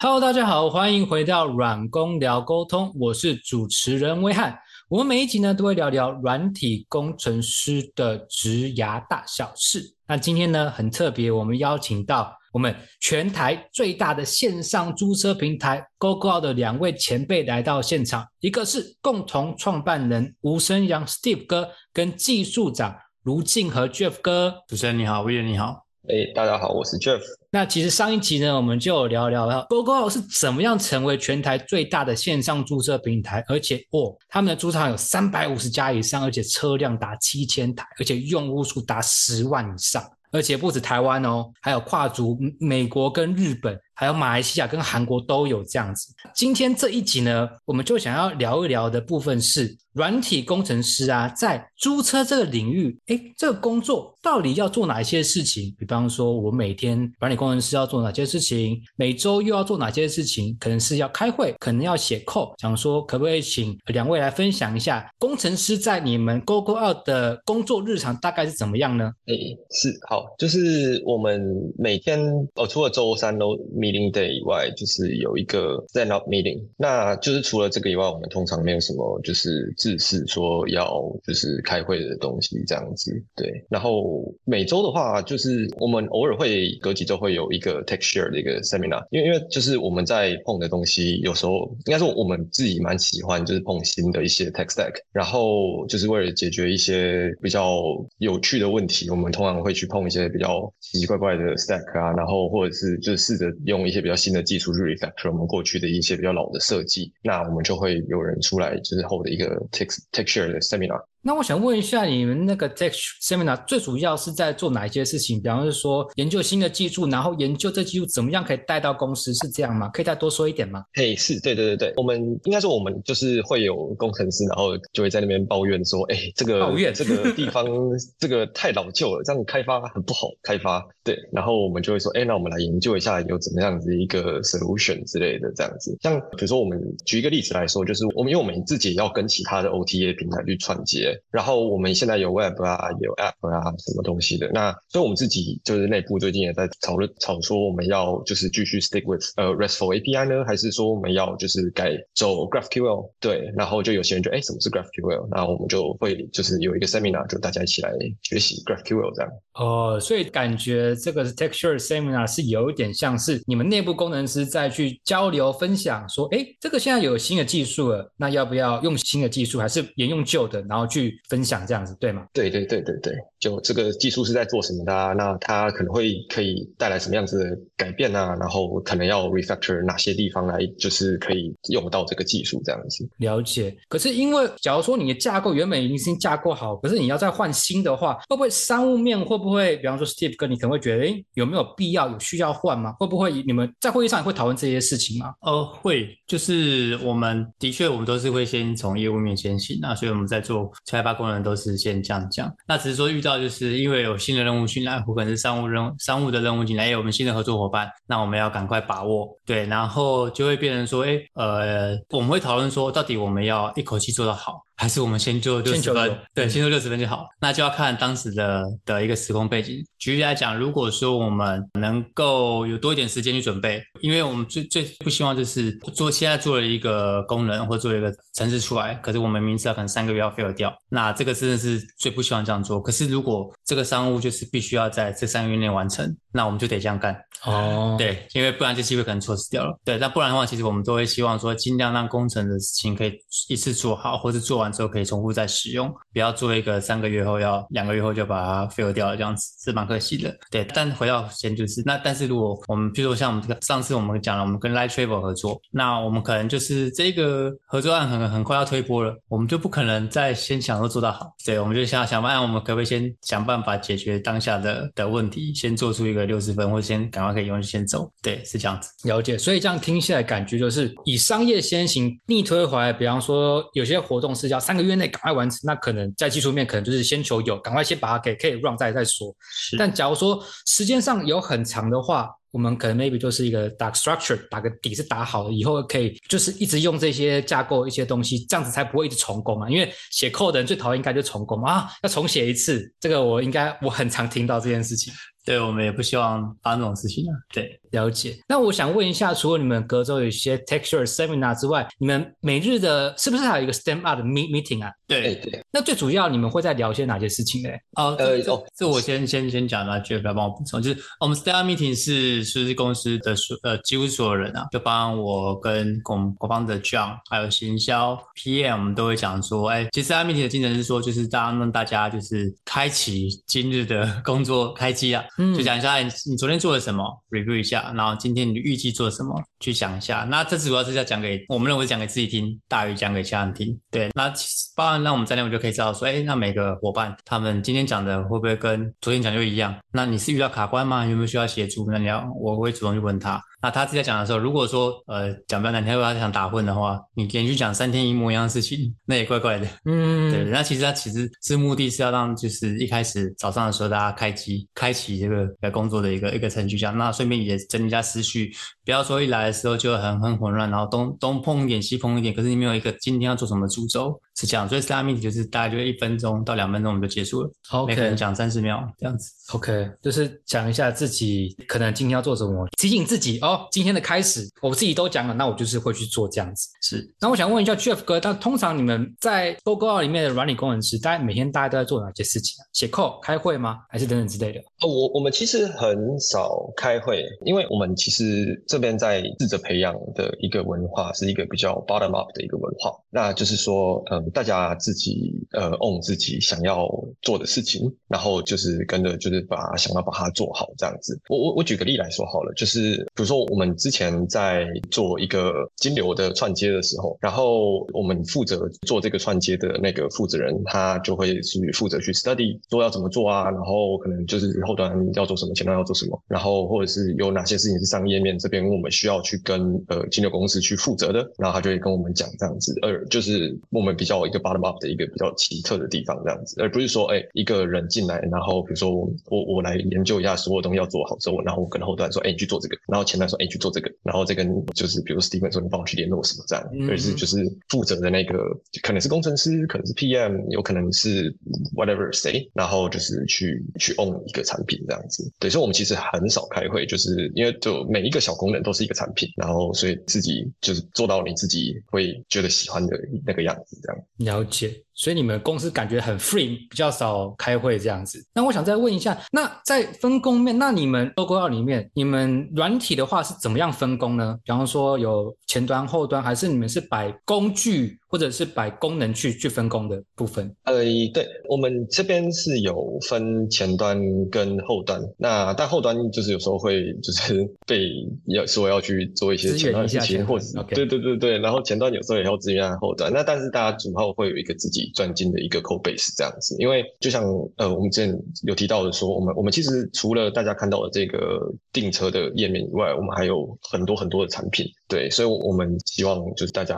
Hello，大家好，欢迎回到软工聊沟通，我是主持人威汉。我们每一集呢都会聊聊软体工程师的职涯大小事。那今天呢很特别，我们邀请到我们全台最大的线上租车平台 GoGo 的两位前辈来到现场，一个是共同创办人吴生阳 Steve 哥，跟技术长卢静和 Jeff 哥。主持人你好，威廉你好。哎，大家好，我是 Jeff。那其实上一集呢，我们就聊聊了 GoGo 是怎么样成为全台最大的线上注册平台，而且哦，他们的租场有三百五十家以上，而且车辆达七千台，而且用户数达十万以上，而且不止台湾哦，还有跨足美国跟日本。还有马来西亚跟韩国都有这样子。今天这一集呢，我们就想要聊一聊的部分是软体工程师啊，在租车这个领域，哎，这个工作到底要做哪一些事情？比方说，我每天软体工程师要做哪些事情？每周又要做哪些事情？可能是要开会，可能要写 code。想说，可不可以请两位来分享一下，工程师在你们 GoGoOut 的工作日常大概是怎么样呢？哎，是好，就是我们每天哦，除了周三都。Meeting day 以外，就是有一个 stand up meeting，那就是除了这个以外，我们通常没有什么就是正式说要就是开会的东西这样子。对，然后每周的话，就是我们偶尔会隔几周会有一个 tech share 的一个 seminar，因为因为就是我们在碰的东西，有时候应该说我们自己蛮喜欢，就是碰新的一些 tech stack，然后就是为了解决一些比较有趣的问题，我们通常会去碰一些比较奇奇怪怪的 stack 啊，然后或者是就试着用。用一些比较新的技术去 refactor 我们过去的一些比较老的设计，那我们就会有人出来，之后的一个 text texture 的 seminar。那我想问一下，你们那个 tech seminar 最主要是在做哪一些事情？比方说研究新的技术，然后研究这技术怎么样可以带到公司，是这样吗？可以再多说一点吗？嘿，是对对对对，我们应该说我们就是会有工程师，然后就会在那边抱怨说，哎，这个抱怨这个地方 这个太老旧了，这样开发很不好开发。对，然后我们就会说，哎，那我们来研究一下有怎么样子一个 solution 之类的这样子。像比如说我们举一个例子来说，就是我们因为我们自己要跟其他的 OTA 平台去串接，然后我们现在有 Web 啊，有 App 啊，什么东西的。那所以我们自己就是内部最近也在讨论，吵说我们要就是继续 stick with 呃 RESTful API 呢，还是说我们要就是改走 GraphQL？对，然后就有些人就哎，什么是 GraphQL？那我们就会就是有一个 seminar，就大家一起来学习 GraphQL 这样。哦，所以感觉。这个 texture seminar 是有一点像是你们内部工程师在去交流分享，说，哎，这个现在有新的技术了，那要不要用新的技术，还是沿用旧的，然后去分享这样子，对吗？对对对对对，就这个技术是在做什么的？那它可能会可以带来什么样子的改变啊？然后可能要 refactor 哪些地方来，就是可以用到这个技术这样子。了解。可是因为假如说你的架构原本已经架构好，可是你要再换新的话，会不会商务面会不会？比方说 Steve 哥，你可能会觉得，哎，有没有必要有需要换吗？会不会你们在会议上也会讨论这些事情吗？呃，会，就是我们的确我们都是会先从业务面先行，那所以我们在做开发工人都是先这样讲。那只是说遇到就是因为有新的任务进来，或可能是商务任商务的任务进来，有我们新的合作伙伴，那我们要赶快把握。对，然后就会变成说，哎，呃，我们会讨论说，到底我们要一口气做到好。还是我们先做六十分，对，先做六十分就好。那就要看当时的的一个时空背景。举例来讲，如果说我们能够有多一点时间去准备，因为我们最最不希望就是做现在做了一个功能或做了一个程式出来，可是我们明知道可能三个月要 fail 掉，那这个真的是最不希望这样做。可是如果这个商务就是必须要在这三个月内完成，那我们就得这样干。哦，对，因为不然这机会可能错失掉了。对，那不然的话，其实我们都会希望说，尽量让工程的事情可以一次做好，或者做完。之后可以重复再使用，不要做一个三个月后要两个月后就把它 fail 掉了，这样子是蛮可惜的。对，但回到先就是那，但是如果我们比如说像我们这个上次我们讲了，我们跟 Light Travel 合作，那我们可能就是这个合作案很很快要推波了，我们就不可能再先想说做到好。对，我们就想想办法，我们可不可以先想办法解决当下的的问题，先做出一个六十分，或者先赶快可以用先走。对，是这样子。了解。所以这样听起来感觉就是以商业先行，逆推回来，比方说有些活动是要。三个月内赶快完成，那可能在技术面可能就是先求有，赶快先把它给可以 run 再再说。但假如说时间上有很长的话，我们可能 maybe 就是一个打 structure，打个底是打好了，以后可以就是一直用这些架构一些东西，这样子才不会一直重工啊。因为写 code 的人最讨厌应该就重工啊，要重写一次。这个我应该我很常听到这件事情。对我们也不希望发生这种事情啊。对，了解。那我想问一下，除了你们隔周有一些 texture seminar 之外，你们每日的是不是还有一个 stand up 的 meet meeting 啊？哎对，对，那最主要你们会在聊些哪些事情呢？哦，呃哦这我先先先讲那 Jeff 来帮我补充，就是我们 Stand Meeting 是是公司的所呃几乎所有人啊，就帮我跟公国方的 John 还有行销 PM，我们都会讲说，哎，其实 Stand Meeting 的精神是说，就是当让大家就是开启今日的工作开机啊，就讲一下你你昨天做了什么，review 一下，然后今天你预计做什么，去想一下。那这次主要是要讲给我们认为讲给自己听，大于讲给其他人听。对，那其实包含让我们在内，我就可以知道说，哎，那每个伙伴他们今天讲的会不会跟昨天讲就一样？那你是遇到卡关吗？有没有需要协助？那你要我会主动去问他。那他自己在讲的时候，如果说呃讲比较难听，如果他想打混的话，你连续讲三天一模一样的事情，那也怪怪的。嗯，对，那其实他其实是目的是要让就是一开始早上的时候大家开机开启这个呃工作的一个一个程序这样，那顺便也整理一下思绪，不要说一来的时候就很很混乱，然后东东碰一点西碰一点，可是你没有一个今天要做什么主轴是这样，所以 s t a r meeting 就是大概就一分钟到两分钟我们就结束了，每个人 OK 讲三十秒这样子。OK，就是讲一下自己可能今天要做什么，提醒自己哦，今天的开始我自己都讲了，那我就是会去做这样子。是，那我想问一下 Jeff 哥，那通常你们在 GoGo 里面的软体工程师，大家每天大家都在做哪些事情啊？写 code、开会吗？还是等等之类的？哦，我我们其实很少开会，因为我们其实这这边在试着培养的一个文化是一个比较 bottom up 的一个文化，那就是说，嗯，大家自己呃 own 自己想要做的事情，然后就是跟着就是把想要把它做好这样子。我我我举个例来说好了，就是比如说我们之前在做一个金流的串接的时候，然后我们负责做这个串接的那个负责人，他就会去负责去 study 说要怎么做啊，然后可能就是后端要做什么，前端要做什么，然后或者是有哪些事情是上页面这边我们需要去跟呃金流公司去负责的，然后他就会跟我们讲这样子，而就是我们比较一个 bottom up 的一个比较奇特的地方这样子，而不是说哎一个人进来，然后比如说我我我来研究一下所有东西要做好之后，然后我跟后端说哎你去做这个，然后前端说哎你去做这个，然后再跟就是比如 Steven 说你帮我去联络什么这样，而是就是负责的那个可能是工程师，可能是 PM，有可能是 whatever 谁，然后就是去去 own 一个产品这样子。对，所以我们其实很少开会，就是因为就每一个小功能都是一个产品，然后所以自己就是做到你自己会觉得喜欢的那个样子这样。了解，所以你们公司感觉很 free，比较少开会这样子。那我想再问一下，那在分工面，那你们 logo 里面，你们软体的话是怎么样分工呢？比方说有前端、后端，还是你们是摆工具或者是摆功能去去分工的部分？呃，对，我们这边是有分前端跟后端，那但后端就是有时候会就是 被要说要去做一些前端的事情，或者是对对对对，然后前端有时候也要支援后端，那但是大家主要会有一个自己专精的一个 code base 这样子，因为就像呃我们之前有提到的说，我们我们其实除了大家看到的这个订车的页面以外，我们还有很多很多的产品，对，所以我们希望就是大家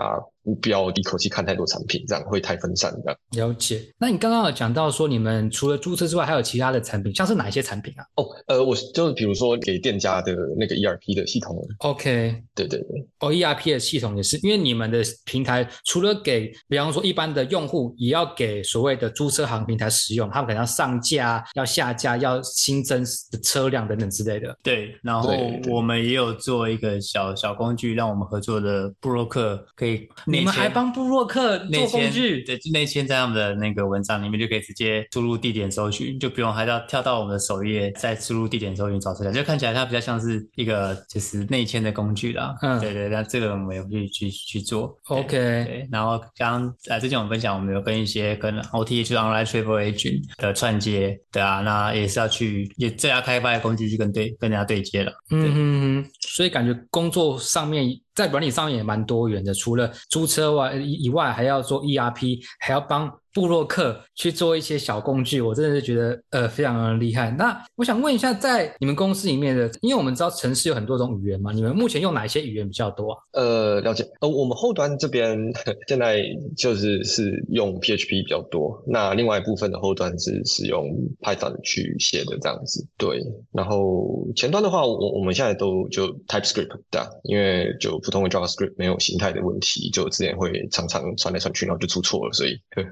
不要一口气看太多产品，这样会太分散这样。了解。那你刚刚有讲到说，你们除了注册之外，还有其他的产品，像是哪一些产品啊哦，呃，我就是比如说给店家的那个 ERP 的系统，？OK，对对对。哦，ERP 的系统也是，因为你们的平台除了给，比方说一般的用户，也要给所谓的租车行平台使用，他们可能要上架、要下架、要新增车辆等等之类的。对，然后我们也有做一个小小工具，让我们合作的布洛克可以你们还帮布洛克内做工嵌具？对，就内嵌在他们的那个文章里面，就可以直接输入地点搜寻，就不用还要跳到我们的首页再输入地点搜寻找出来，就看起来它比较像是一个就是内嵌的工具啦。嗯对对，那这个我们也会去去做。OK 对，然后刚刚呃之前我们分享，我们有跟一些跟 OTA 就是 Online Travel Agent 的串接，对啊，那也是要去也这家开发的工具去跟对跟人家对接了。嗯哼哼，所以感觉工作上面在软体上也蛮多元的，除了租车外以以外，还要做 ERP，还要帮布洛克去做一些小工具，我真的是觉得呃非常的厉害。那我想问一下，在你们公司里面的，因为我们知道城市有很多种语言嘛，你们目前用哪一些语言比较多啊？呃，了解。呃，我们后端这边现在就是是用 PHP 比较多，那另外一部分的后端是使用 Python 去写的这样子。对，然后前端的话，我我们现在都就 TypeScript 对啊，因为就普通的 JavaScript 没有形态的问题，就之前会常常传来传去，然后就出错了。所以，对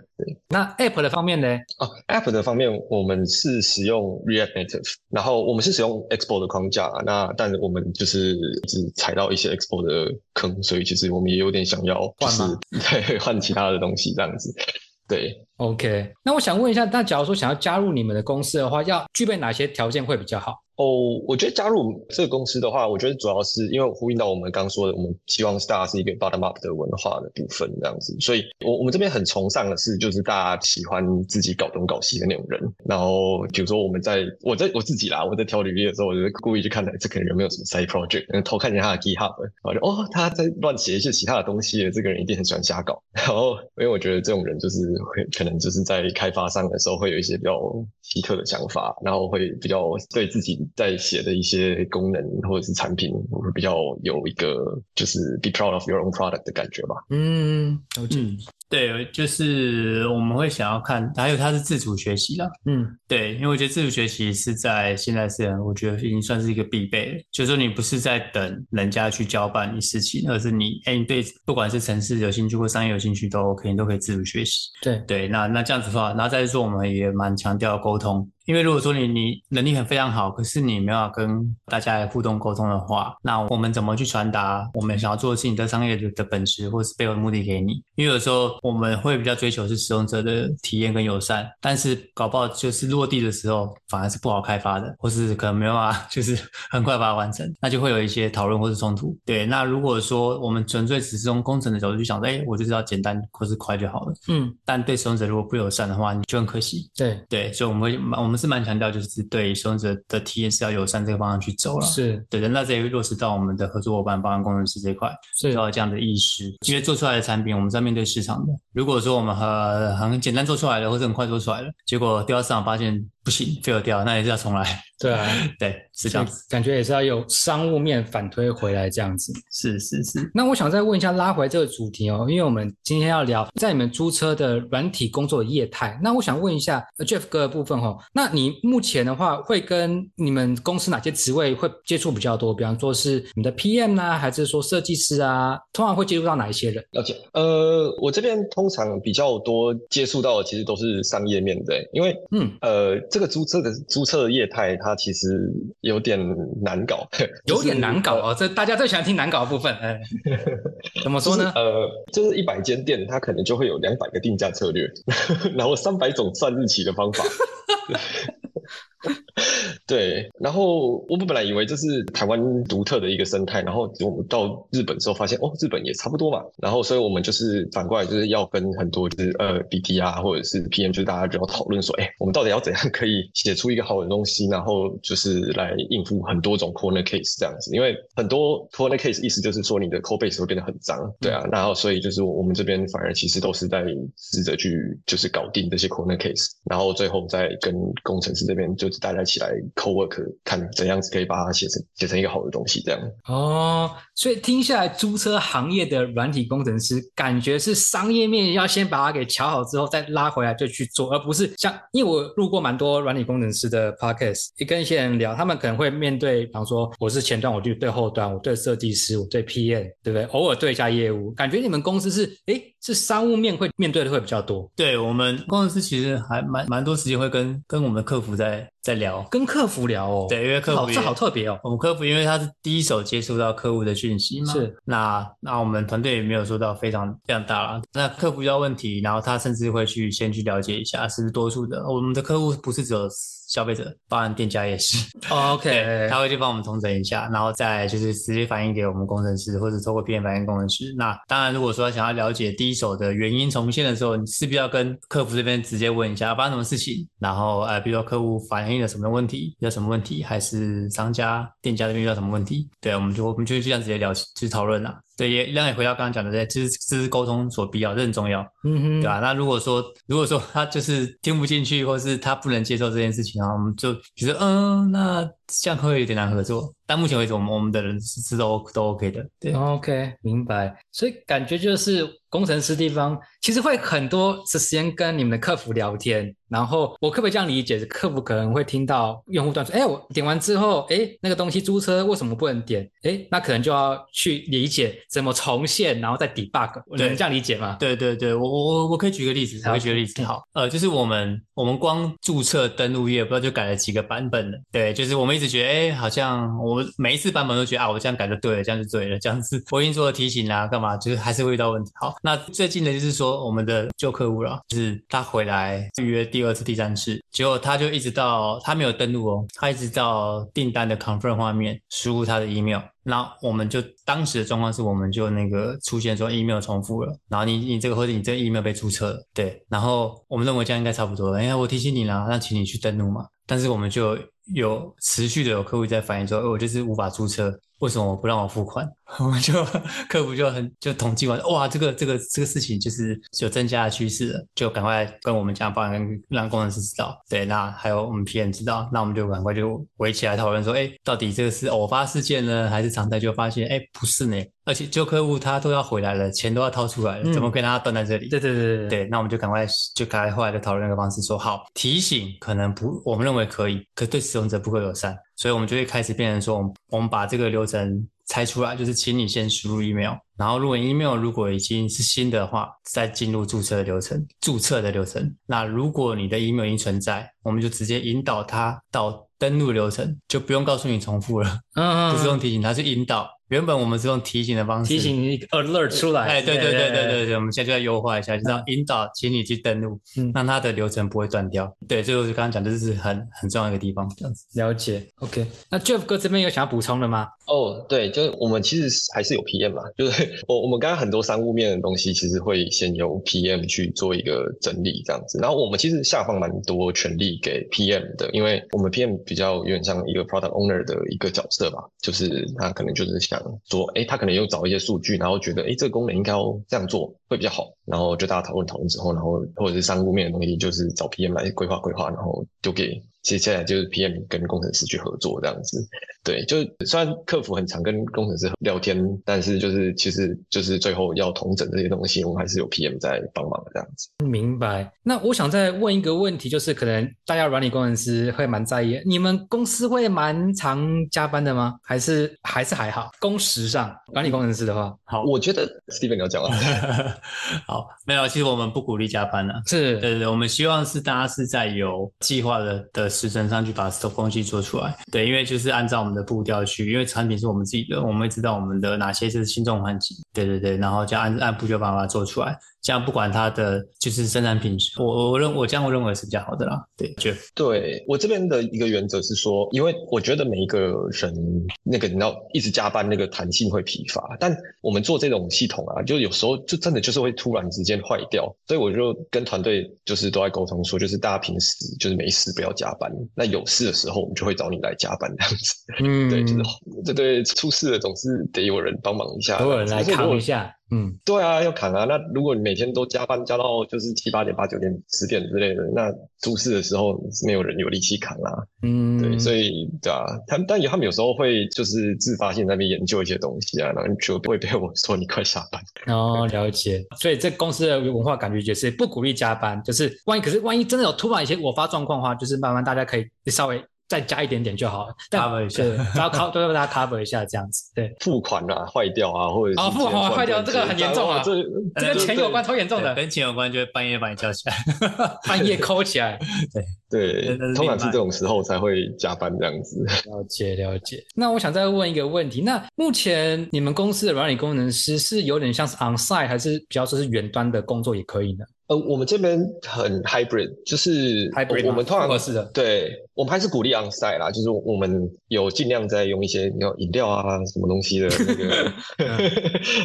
那 App 的方面呢？啊，App 的方面，我们是使用 React Native，然后我们是使用 Expo 的框架，那但我们就是一直踩到一些 Expo 的坑，所以其实我们也有点想要就是换吗 对换其他的东西这样子。对，OK，那我想问一下，那假如说想要加入你们的公司的话，要具备哪些条件会比较好？哦，我觉得加入这个公司的话，我觉得主要是因为呼应到我们刚刚说的，我们希望是大家是一个 bottom up 的文化的部分这样子，所以我我们这边很崇尚的是，就是大家喜欢自己搞东搞西的那种人。然后比如说我们在我在我自己啦，我在挑履历的时候，我就故意去看这个人有没有什么 side project，然后偷看一下他的 GitHub，然后就哦他在乱写一些其他的东西，这个人一定很喜欢瞎搞。然后因为我觉得这种人就是会可能就是在开发上的时候会有一些比较奇特的想法，然后会比较对自己在写的一些功能或者是产品会比较有一个就是 be proud of your own product 的感觉吧。嗯，了解。嗯，对，就是我们会想要看，还有它是自主学习啦。嗯对，因为我觉得自主学习是在现在是，我觉得已经算是一个必备了。就是说你不是在等人家去交办你事情，而是你，哎，你对不管是城市有兴趣或商业有兴趣都 OK，你都可以自主学习。对，对，那那这样子的话，然后再是说我们也蛮强调沟通，因为如果说你你能力很非常好，可是你没有办法跟大家来互动沟通的话，那我们怎么去传达我们想要做的事情的商业的的本质或是背后的目的给你？因为有时候我们会比较追求是使用者的体验跟友善，但是搞不好就是落地的时候反而是不好开发的，或是可能没有办法就是 很快把它完成，那就会有一些讨论或是冲突。对，那如果说我们纯粹只是从工程的角度去想，哎，我就知道简单或是快就好了。嗯，但对使用者如果不友善的话，你就很可惜。对，对，所以我们会我们是蛮强调，就是对使用者的体验是要友善这个方向去走了。是对的，那这也会落实到我们的合作伙伴，包含工程师这一块，是要有这样的意识。因为做出来的产品，我们是要面对市场的。如果说我们很很简单做出来了，或者很快做出来了，结果丢到市场发现不行，fail 掉，那也是要重来。对啊，对，是这样子。感觉也是要有商务面反推回来这样子。是是是。那我想再问一下，拉回这个主题哦，因为我们今天要聊在你们租车的软体工作的业态。那我想问一下呃 Jeff 哥的部分哈、哦，那你目前的话会跟你们公司哪些职位会接触比较多？比方说是你的 PM 呢、还是说设计师啊？通常会接触到哪一些人？了解，呃，我这边通常比较多接触到的其实都是商业面的，因为嗯，呃，这个租车的租车的业态它其实有点难搞，有点难搞呃哦，这大家最喜欢听难搞的部分。哎，怎么说呢？就是呃，就是一百间店，它可能就会有两百个定价策略，然后三百种算日期的方法。对，然后我们本来以为这是台湾独特的一个生态，然后我们到日本之后发现，哦，日本也差不多嘛。然后，所以我们就是反过来就是要跟很多就是呃 BT 啊，或者是 PM，就是大家就要讨论说，哎，我们到底要怎样可以写出一个好的东西，然后就是来应付很多种 corner case 这样子。因为很多 corner case 意思就是说你的 code base 会变得很脏，对啊。然后所以就是我们这边反而其实都是在试着去就是搞定这些 corner case，然后最后再跟工程师这边就是大家起来 co work，看怎样子可以把它写成写成一个好的东西这样。哦，所以听下来，租车行业的软体工程师，感觉是商业面要先把它给瞧好之后，再拉回来就去做，而不是像，因为我录过蛮多软体工程师的 podcast，也跟一些人聊，他们可能会面对，比方说我是前端，我就对后端，我对设计师，我对 PM，对不对？偶尔对一下业务，感觉你们公司是，诶，是商务面会面对的会比较多，对我们工程师其实还蛮蛮多时间会跟跟我们的客服在在聊。跟客服聊哦，对，因为客服这好特别哦，我们客服因为他是第一手接触到客户的讯息嘛，是那那我们团队也没有说到非常非常大啦。那客服遇到问题，然后他甚至会去先去了解一下是不是多数的。我们的客户不是只有消费者，包含店家也是。哦，OK，他会去帮我们统整一下，然后再就是直接反映给我们工程师，或者透过 PM 反映工程师。那当然，如果说想要了解第一手的原因重现的时候，你势必要跟客服这边直接问一下发生什么事情，然后呃，比如说客户反映了什么问题，有什么问题，还是商家、店家这边遇到什么问题，对，我们就我们就这样直接聊去讨论啦。对，也让你回到刚刚讲的，对，这是这是沟通所必要，这很重要，嗯哼，对吧、那如果说如果说他就是听不进去，或是他不能接受这件事情，然后我们就觉得嗯，那这样会有点难合作。但目前为止，我们我们的人是是都都 OK 的，对。OK，明白。所以感觉就是工程师地方其实会很多的时间跟你们的客服聊天，然后我可不可以这样理解？客服可能会听到用户端说：“哎，我点完之后，哎，那个东西租车为什么不能点？哎，那可能就要去理解怎么重现，然后再 debug。能这样理解吗？对对对，我我我我可以举个例子，我可以举个例子。好，呃，就是我们我们光注册登录页，不知道就改了几个版本了。对，就是我们一直觉得，哎，好像我们每一次版本都觉得啊，我这样改就对了，这样就对了，这样子我已经做了提醒啦，干嘛，就是还是会遇到问题。好，那最近的就是说我们的旧客户了，就是他回来预约第二次、第三次，结果他就一直到他没有登录哦，他一直到订单的 confirm 画面输入他的 email。那我们就当时的状况是，我们就那个出现说 email 重复了，然后你你这个或者你这 email 被注册了，对，然后我们认为这样应该差不多了，哎，我提醒你了，那请你去登录嘛。但是我们就有持续的有客户在反映说，哎我就是无法注册，为什么不让我付款？我们就客服就很就统计完，哇，这个这个这个事情就是有增加的趋势了，就赶快跟我们讲，帮跟让工程师知道，对，那还有我们 PM 知道，那我们就赶快就围起来讨论说，哎，到底这个是偶发事件呢，还是常态？就发现，哎，不是呢，而且旧客户他都要回来了，钱都要掏出来了，嗯怎么可以让他断在这里？对对对对对，那我们就赶快就赶快后来就讨论那个方式说，好提醒可能不，我们认为可以，可对使用者不够友善，所以我们就会开始变成说，我们我们把这个流程拆出来，就是请你先输入 email，然后如果 email 如果已经是新的话，再进入注册的流程，注册的流程。那如果你的 email 已经存在，我们就直接引导他到登录流程，就不用告诉你重复了，嗯，不是用提醒，它是引导。原本我们是用提醒的方式提醒你一个 alert 出来。哎，对对对对对对，我们现在就要优化一下，就是要引导，请你去登录，嗯让它的流程不会断掉。对，这就是刚刚讲，这是很很重要的一个地方，这样子。了解。OK，那 Jeff 哥这边有想要补充的吗？哦，对，就是我们其实还是有 PM 嘛，就是 我我们刚刚很多商务面的东西，其实会先由 PM 去做一个整理这样子，然后我们其实下放蛮多权利给 PM 的，因为我们 PM 比较有点像一个 product owner 的一个角色吧，就是他可能就是想说，诶，他可能又找一些数据，然后觉得，诶，这个功能应该要这样做会比较好，然后就大家讨论讨论之后，然后或者是商务面的东西，就是找 PM 来规划规划，然后丢给接下来就是 PM 跟工程师去合作这样子。对，就是虽然客服很常跟工程师聊天，但是就是其实就是最后要统整这些东西，我们还是有 PM 在帮忙的这样子。明白。那我想再问一个问题，就是可能大家软体工程师会蛮在意，你们公司会蛮常加班的吗？还是还是还好？工时上，软体工程师的话好，我觉得 Steven 你要讲了，好，没有，其实我们不鼓励加班的、是对对对，我们希望是大家是在有计划的的时程上去把这东西做出来。对，因为就是按照我我们的步调去，因为产品是我们自己的，我们会知道我们的哪些是轻重缓急。对对对，然后就按按步骤把它做出来。这样不管它的就是生产品质，我我认我这样我认为是比较好的啦。对，就对我这边的一个原则是说，因为我觉得每一个人那个你要一直加班，那个弹性会疲乏。但我们做这种系统啊，就有时候就真的就是会突然之间坏掉，所以我就跟团队就是都在沟通说，就是大家平时就是没事不要加班，那有事的时候我们就会找你来加班这样子。嗯，对，就是这对，出事了总是得有人帮忙一下，有人来扛一下。嗯，对啊，要砍啊。那如果你每天都加班加到就是七八点、八九点、十点之类的，那出事的时候没有人有力气扛啊。嗯，对，所以对啊，他们但也他们有时候会就是自发性在那边研究一些东西啊，然后就会被我说你快下班。哦，了解。所以这公司的文化感觉就是不鼓励加班，就是万一可是万一真的有突然一些偶发状况的话，就是慢慢大家可以稍微再加一点点就好了。但 Cover 一下对，然后 cover 都要大家 cover 一下这样子。对，付款啊坏掉啊，或者是哦付款坏掉这个很严重啊这这跟钱有关，超严重的，跟钱有关，就会半夜把你叫起来。半夜抠起来。对对，通常是这种时候才会加班这样子。了解了解。那我想再问一个问题，那目前你们公司的软体工程师是有点像是 on site，还是比较说是远端的工作也可以呢？呃，我们这边很 hybrid，就是 Hybrid 吗我我们通常复合适的对我们还是鼓励 on site 啦，就是我们有尽量在用一些你饮料啊什么东西的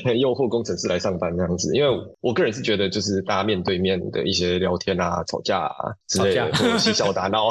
那个 诱惑工程师来上班这样子，因为我个人是觉得就是大家面对面的一些聊天啊、吵架啊之类的，或者嬉笑打闹，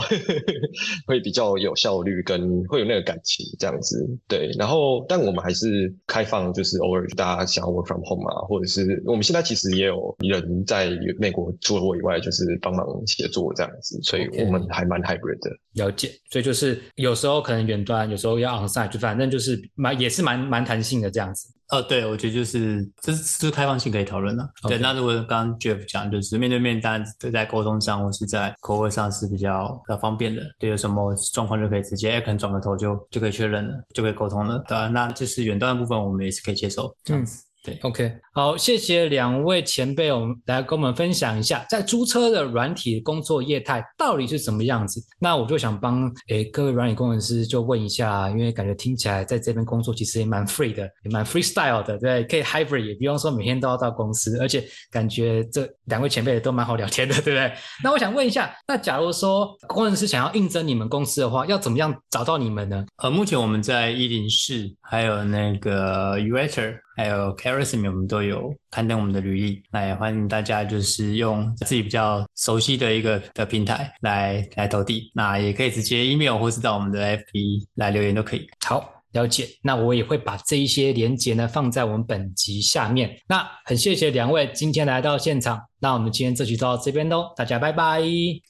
会比较有效率，跟会有那个感情这样子。对，然后但我们还是开放，就是偶尔大家想要 work from home 啊，或者是我们现在其实也有人在美国，除了我以外，就是帮忙协作这样子，所以我们还蛮 hybrid 的。了解，所以就是有时候可能远端，有时候要 on site，就反正就是蛮也是蛮蛮弹性的这样子。哦，对，我觉得就是这是开放性可以讨论的。对，那如果刚刚 Jeff 讲，就是面对面，当然在沟通上或是在口味上是比较比较方便的。对，有什么状况就可以直接可能转个头就就可以确认了，就可以沟通了。对，那就是远端的部分，我们也是可以接受这样子。对，OK，好，谢谢两位前辈，我们来跟我们分享一下，在租车的软体工作业态到底是什么样子。那我就想帮诶各位软体工程师就问一下，因为感觉听起来在这边工作其实也蛮 free 的，也蛮 freestyle 的，对，可以 hybrid，也不用说每天都要到公司，而且感觉这两位前辈都蛮好聊天的，对不对？那我想问一下，那假如说工程师想要应征你们公司的话，要怎么样找到你们呢？呃，目前我们在一零四，还有那个 u a t e r 还有 k a r i s m 我们都有刊登我们的履历，那也欢迎大家就是用自己比较熟悉的一个的平台来来投递，那也可以直接 email 或是到我们的 FB 来留言都可以。好。了解，那我也会把这一些连接呢放在我们本集下面。那很谢谢两位今天来到现场，那我们今天这集就到这边喽，大家拜拜，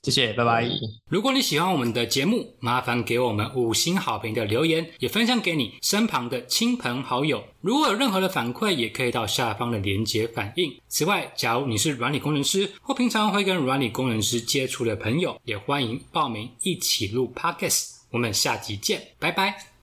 谢谢，拜拜。如果你喜欢我们的节目，麻烦给我们五星好评的留言，也分享给你身旁的亲朋好友。如果有任何的反馈，也可以到下方的连接反映。此外，假如你是软体工程师或平常会跟软体工程师接触的朋友，也欢迎报名一起录 Podcast。我们下集见，拜拜。